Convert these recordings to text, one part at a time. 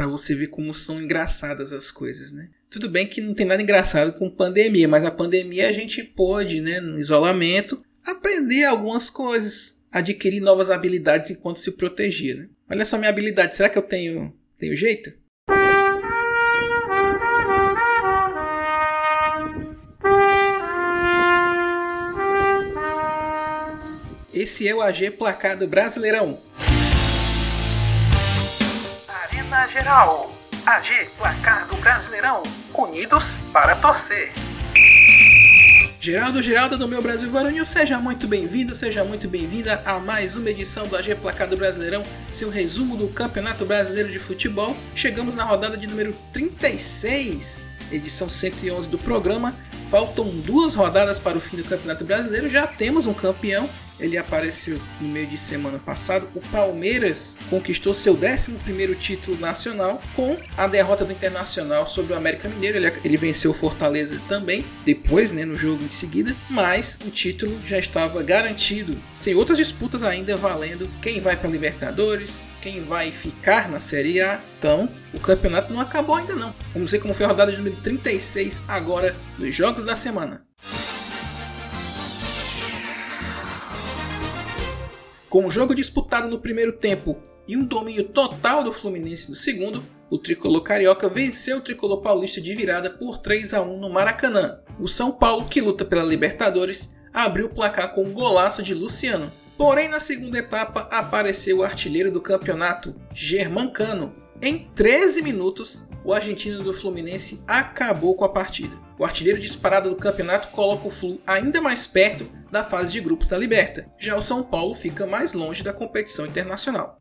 Para você ver como são engraçadas as coisas, né? Tudo bem que não tem nada engraçado com pandemia, mas a pandemia a gente pôde, né, no isolamento, aprender algumas coisas, adquirir novas habilidades enquanto se protegia, né? Olha só minha habilidade, será que eu tenho, tenho jeito? Esse é o AG Placar do Brasileirão. Geral. AG Placar do Brasileirão. Unidos para torcer. Geraldo Geraldo do meu Brasil Varonil, seja muito bem-vindo, seja muito bem-vinda a mais uma edição do AG Placar do Brasileirão, seu resumo do Campeonato Brasileiro de Futebol. Chegamos na rodada de número 36, edição 111 do programa. Faltam duas rodadas para o fim do Campeonato Brasileiro, já temos um campeão ele apareceu no meio de semana passado. O Palmeiras conquistou seu 11 título nacional com a derrota do Internacional sobre o América Mineiro. Ele, ele venceu o Fortaleza também, depois, né, no jogo em seguida, mas o título já estava garantido. Tem outras disputas ainda valendo quem vai para Libertadores, quem vai ficar na Série A. Então, o campeonato não acabou ainda não. Vamos ver como foi a rodada de número 36 agora nos Jogos da Semana. Com o jogo disputado no primeiro tempo e um domínio total do Fluminense no segundo, o tricolor carioca venceu o tricolor paulista de virada por 3 a 1 no Maracanã. O São Paulo, que luta pela Libertadores, abriu o placar com um golaço de Luciano. Porém, na segunda etapa apareceu o artilheiro do campeonato, Germancano. Em 13 minutos, o argentino do Fluminense acabou com a partida. O artilheiro disparado do campeonato coloca o Flu ainda mais perto da fase de grupos da Liberta. Já o São Paulo fica mais longe da competição internacional.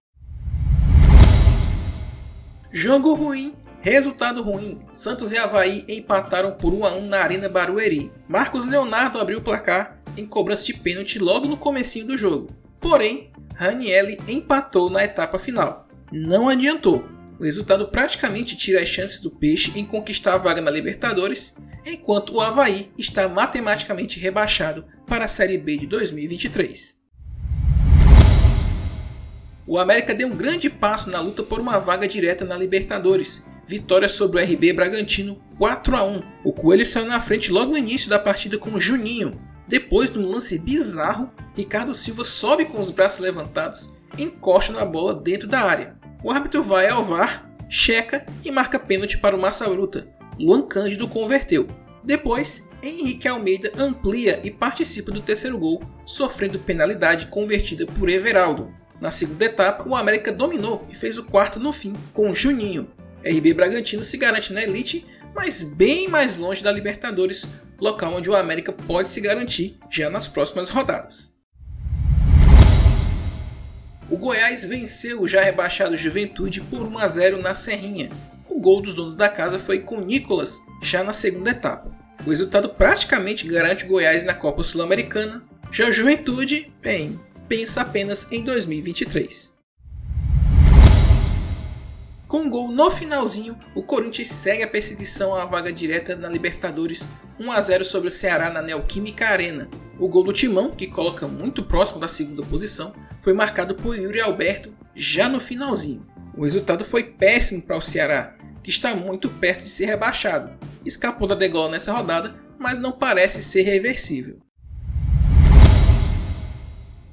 Jogo ruim, resultado ruim. Santos e Havaí empataram por 1 a 1 na Arena Barueri. Marcos Leonardo abriu o placar em cobrança de pênalti logo no comecinho do jogo. Porém, Ranielli empatou na etapa final. Não adiantou. O resultado praticamente tira as chances do Peixe em conquistar a vaga na Libertadores, enquanto o Havaí está matematicamente rebaixado para a Série B de 2023. O América deu um grande passo na luta por uma vaga direta na Libertadores. Vitória sobre o RB Bragantino 4 a 1. O Coelho saiu na frente logo no início da partida com o Juninho. Depois de um lance bizarro, Ricardo Silva sobe com os braços levantados, encosta na bola dentro da área. O árbitro vai ao VAR, checa e marca pênalti para o Massa Bruta. Luan Cândido converteu. Depois, Henrique Almeida amplia e participa do terceiro gol, sofrendo penalidade convertida por Everaldo. Na segunda etapa, o América dominou e fez o quarto no fim, com Juninho. RB Bragantino se garante na elite, mas bem mais longe da Libertadores, local onde o América pode se garantir já nas próximas rodadas. O Goiás venceu o já rebaixado Juventude por 1 a 0 na Serrinha. O gol dos donos da casa foi com Nicolas já na segunda etapa. O resultado praticamente garante o Goiás na Copa Sul-Americana. Já a Juventude, bem, pensa apenas em 2023. Com um gol no finalzinho, o Corinthians segue a perseguição à vaga direta na Libertadores 1 a 0 sobre o Ceará na Neoquímica Arena. O gol do Timão, que coloca muito próximo da segunda posição, foi marcado por Yuri Alberto já no finalzinho. O resultado foi péssimo para o Ceará, que está muito perto de ser rebaixado. Escapou da degola nessa rodada, mas não parece ser reversível.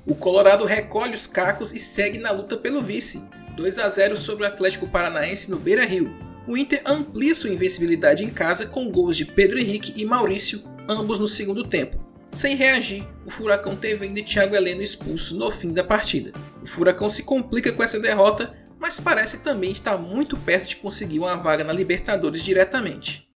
O Colorado recolhe os cacos e segue na luta pelo vice, 2 a 0 sobre o Atlético Paranaense no Beira-Rio. O Inter amplia sua invencibilidade em casa com gols de Pedro Henrique e Maurício, ambos no segundo tempo. Sem reagir, o Furacão teve ainda Thiago Heleno expulso no fim da partida. O Furacão se complica com essa derrota mas parece também estar muito perto de conseguir uma vaga na Libertadores diretamente.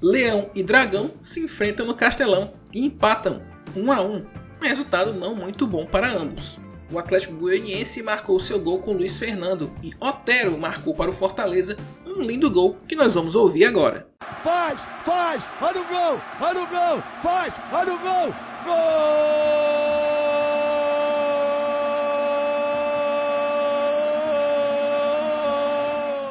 Leão e Dragão se enfrentam no Castelão e empatam 1 a 1, um resultado não muito bom para ambos. O Atlético Goianiense marcou seu gol com Luiz Fernando e Otero marcou para o Fortaleza um lindo gol que nós vamos ouvir agora. Faz, faz, olha o gol, olha o gol, faz, olha o gol, gol!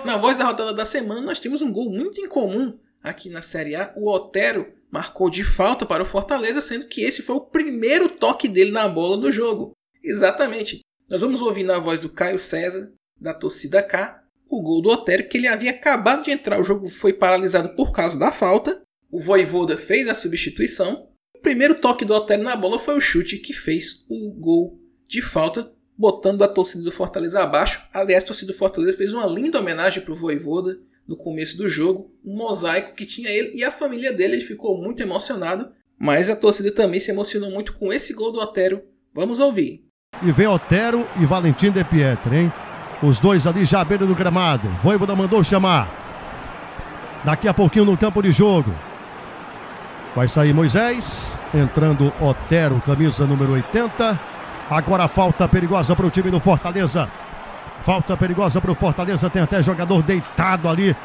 Na voz da rodada da semana, nós temos um gol muito incomum aqui na Série A. O Otero marcou de falta para o Fortaleza, sendo que esse foi o primeiro toque dele na bola no jogo. Exatamente. Nós vamos ouvir na voz do Caio César, da torcida K, o gol do Otero, que ele havia acabado de entrar. O jogo foi paralisado por causa da falta. O Voivoda fez a substituição. O primeiro toque do Otero na bola foi o chute que fez o gol de falta, botando a torcida do Fortaleza abaixo. Aliás, a torcida do Fortaleza fez uma linda homenagem para o Voivoda no começo do jogo. Um mosaico que tinha ele e a família dele. Ele ficou muito emocionado. Mas a torcida também se emocionou muito com esse gol do Otero. Vamos ouvir. E vem Otero e Valentim De Pietro, hein? Os dois ali já à beira do gramado. Voivoda mandou chamar. Daqui a pouquinho no campo de jogo. Vai sair Moisés. Entrando Otero, camisa número 80. Agora falta perigosa para o time do Fortaleza. Falta perigosa para o Fortaleza. Tem até jogador deitado ali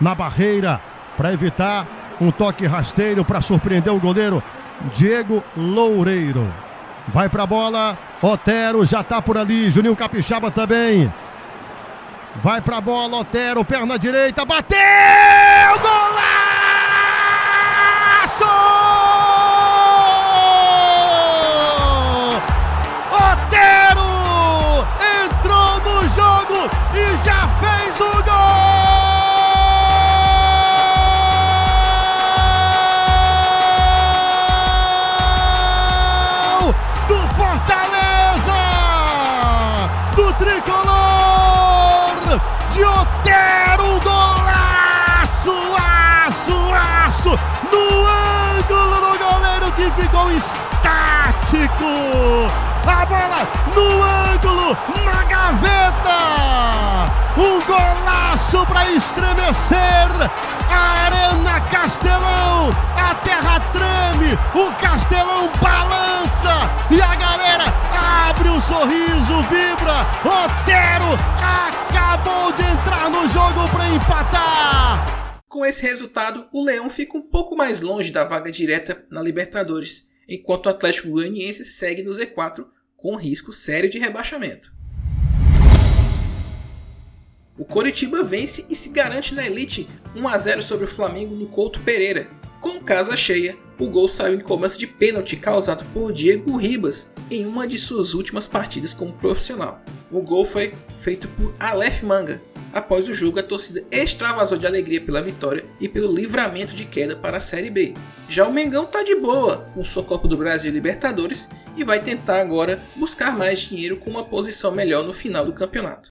na barreira para evitar um toque rasteiro para surpreender o goleiro Diego Loureiro. Vai para a bola. Otero já está por ali. Juninho Capixaba também. Vai pra bola, Otero, perna direita, bateu! Golaço! Ficou estático. A bola no ângulo, na gaveta. Um golaço para estremecer a Arena Castelão. A terra treme, o Castelão balança e a galera abre um sorriso, vibra. Otero acabou de entrar no jogo para empatar. Com esse resultado, o Leão fica um pouco mais longe da vaga direta na Libertadores, enquanto o Atlético Goianiense segue no Z4 com risco sério de rebaixamento. O Coritiba vence e se garante na elite 1 a 0 sobre o Flamengo no Couto Pereira. Com casa cheia, o gol saiu em cobrança de pênalti causado por Diego Ribas em uma de suas últimas partidas como profissional. O gol foi feito por Aleph Manga. Após o jogo, a torcida extravasou de alegria pela vitória e pelo livramento de queda para a Série B. Já o Mengão tá de boa com sua Copa do Brasil e Libertadores e vai tentar agora buscar mais dinheiro com uma posição melhor no final do campeonato.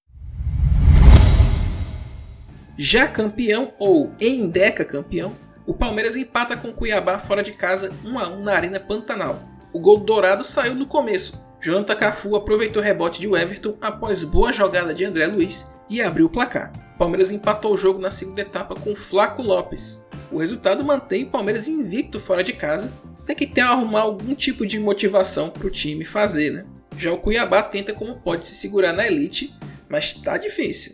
Já campeão ou em Deca campeão, o Palmeiras empata com o Cuiabá fora de casa 1 a 1 na Arena Pantanal. O gol dourado saiu no começo. Jonathan Cafu aproveitou o rebote de Everton após boa jogada de André Luiz e abriu o placar. Palmeiras empatou o jogo na segunda etapa com Flaco Lopes. O resultado mantém o Palmeiras invicto fora de casa. Tem que ter arrumar algum tipo de motivação para o time fazer, né? Já o Cuiabá tenta como pode se segurar na elite, mas está difícil.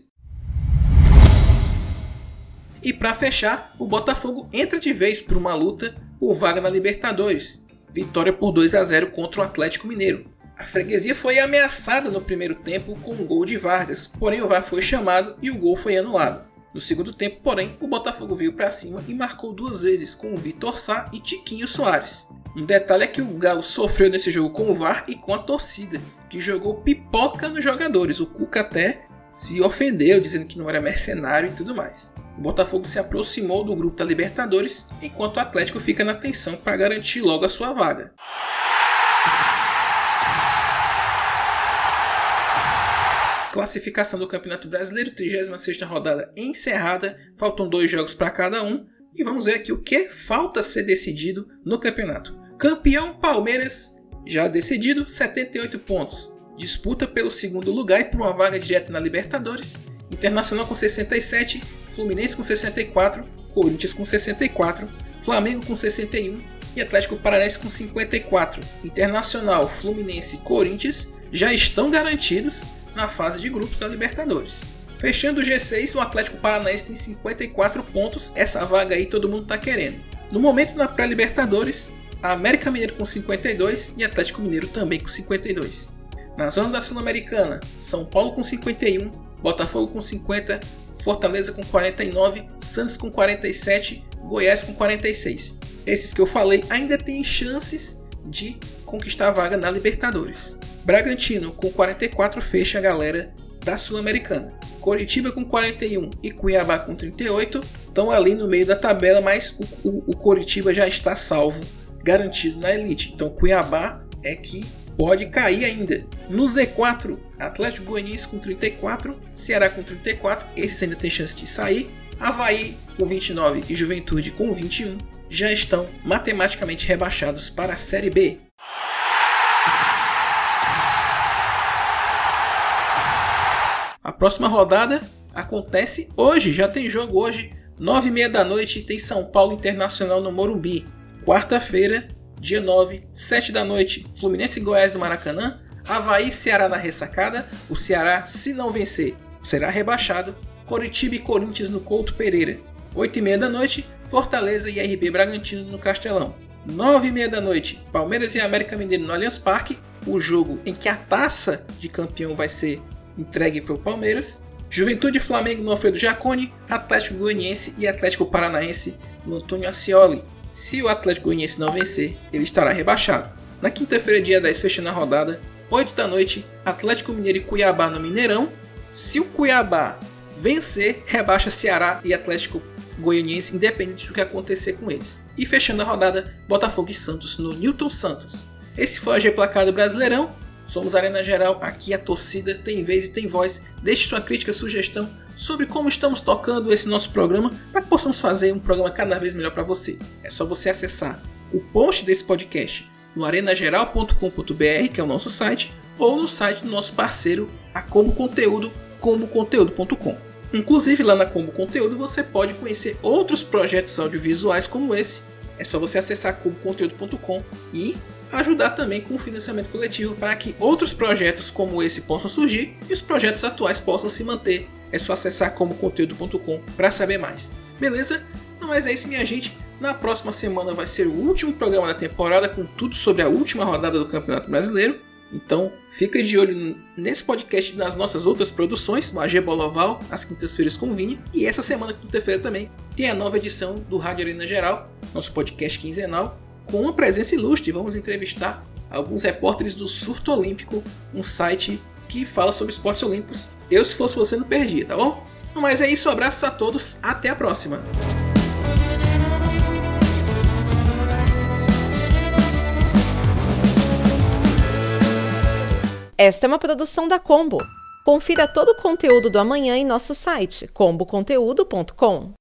E para fechar, o Botafogo entra de vez para uma luta por vaga na Libertadores. Vitória por 2 a 0 contra o Atlético Mineiro. A freguesia foi ameaçada no primeiro tempo com um gol de Vargas, porém o VAR foi chamado e o gol foi anulado. No segundo tempo, porém, o Botafogo veio para cima e marcou duas vezes com o Vitor Sá e Tiquinho Soares. Um detalhe é que o Galo sofreu nesse jogo com o VAR e com a torcida, que jogou pipoca nos jogadores. O Cuca até se ofendeu, dizendo que não era mercenário e tudo mais. O Botafogo se aproximou do grupo da Libertadores, enquanto o Atlético fica na tensão para garantir logo a sua vaga. Classificação do Campeonato Brasileiro, 36ª rodada encerrada, faltam dois jogos para cada um, e vamos ver aqui o que falta ser decidido no campeonato. Campeão Palmeiras, já decidido, 78 pontos. Disputa pelo segundo lugar e por uma vaga direta na Libertadores. Internacional com 67, Fluminense com 64, Corinthians com 64, Flamengo com 61 e Atlético Paranaense com 54. Internacional, Fluminense e Corinthians já estão garantidos na fase de grupos da Libertadores. Fechando o G6, o Atlético Paranaense tem 54 pontos, essa vaga aí todo mundo está querendo. No momento na pré-Libertadores, a América Mineiro com 52 e Atlético Mineiro também com 52. Na zona da Sul-Americana, São Paulo com 51, Botafogo com 50, Fortaleza com 49, Santos com 47, Goiás com 46. Esses que eu falei ainda têm chances de conquistar a vaga na Libertadores. Bragantino com 44 fecha a galera da Sul-Americana. Coritiba com 41 e Cuiabá com 38 estão ali no meio da tabela, mas o, o, o Coritiba já está salvo, garantido na elite. Então Cuiabá é que pode cair ainda. No Z4, Atlético Goianiense com 34, Ceará com 34, esses ainda tem chance de sair. Havaí com 29 e Juventude com 21 já estão matematicamente rebaixados para a Série B. próxima rodada acontece hoje, já tem jogo hoje, 9 e meia da noite, tem São Paulo Internacional no Morumbi. Quarta-feira, dia 9, 7 da noite, Fluminense e Goiás no Maracanã, Havaí Ceará na ressacada. O Ceará, se não vencer, será rebaixado. Coritiba e Corinthians no Couto Pereira. 8 e meia da noite, Fortaleza e RB Bragantino no Castelão. 9 e meia da noite, Palmeiras e América Mineiro no Allianz Parque. O jogo em que a taça de campeão vai ser entregue para o Palmeiras. Juventude e Flamengo no Alfredo Jaconi, Atlético Goianiense e Atlético Paranaense no Antônio Ascioli. Se o Atlético Goianiense não vencer, ele estará rebaixado. Na quinta-feira, dia 10, fechando a rodada, 8 da noite, Atlético Mineiro e Cuiabá no Mineirão. Se o Cuiabá vencer, rebaixa Ceará e Atlético Goianiense, independente do que acontecer com eles. E fechando a rodada, Botafogo e Santos no Newton Santos. Esse foi o G Placar do Brasileirão. Somos Arena Geral, aqui a torcida tem vez e tem voz. Deixe sua crítica, sugestão sobre como estamos tocando esse nosso programa para que possamos fazer um programa cada vez melhor para você. É só você acessar o post desse podcast no arenageral.com.br, que é o nosso site, ou no site do nosso parceiro, a Combo Conteúdo, comboconteúdo.com. Inclusive lá na Combo Conteúdo você pode conhecer outros projetos audiovisuais como esse. É só você acessar comboconteúdo.com e ajudar também com o financiamento coletivo para que outros projetos como esse possam surgir e os projetos atuais possam se manter. É só acessar comoconteúdo.com para saber mais. Beleza? Não, mas é isso, minha gente. Na próxima semana vai ser o último programa da temporada com tudo sobre a última rodada do Campeonato Brasileiro. Então, fica de olho nesse podcast e nas nossas outras produções, no AG Boloval, às quintas-feiras com Vini. E essa semana, quinta-feira também, tem a nova edição do Rádio Arena Geral, nosso podcast quinzenal, com uma presença ilustre. Vamos entrevistar alguns repórteres do Surto Olímpico, um site que fala sobre esportes olímpicos. Eu, se fosse você, não perdia, tá bom? Mas é isso, abraços a todos, até a próxima! Esta é uma produção da Combo. Confira todo o conteúdo do amanhã em nosso site comboconteúdo.com.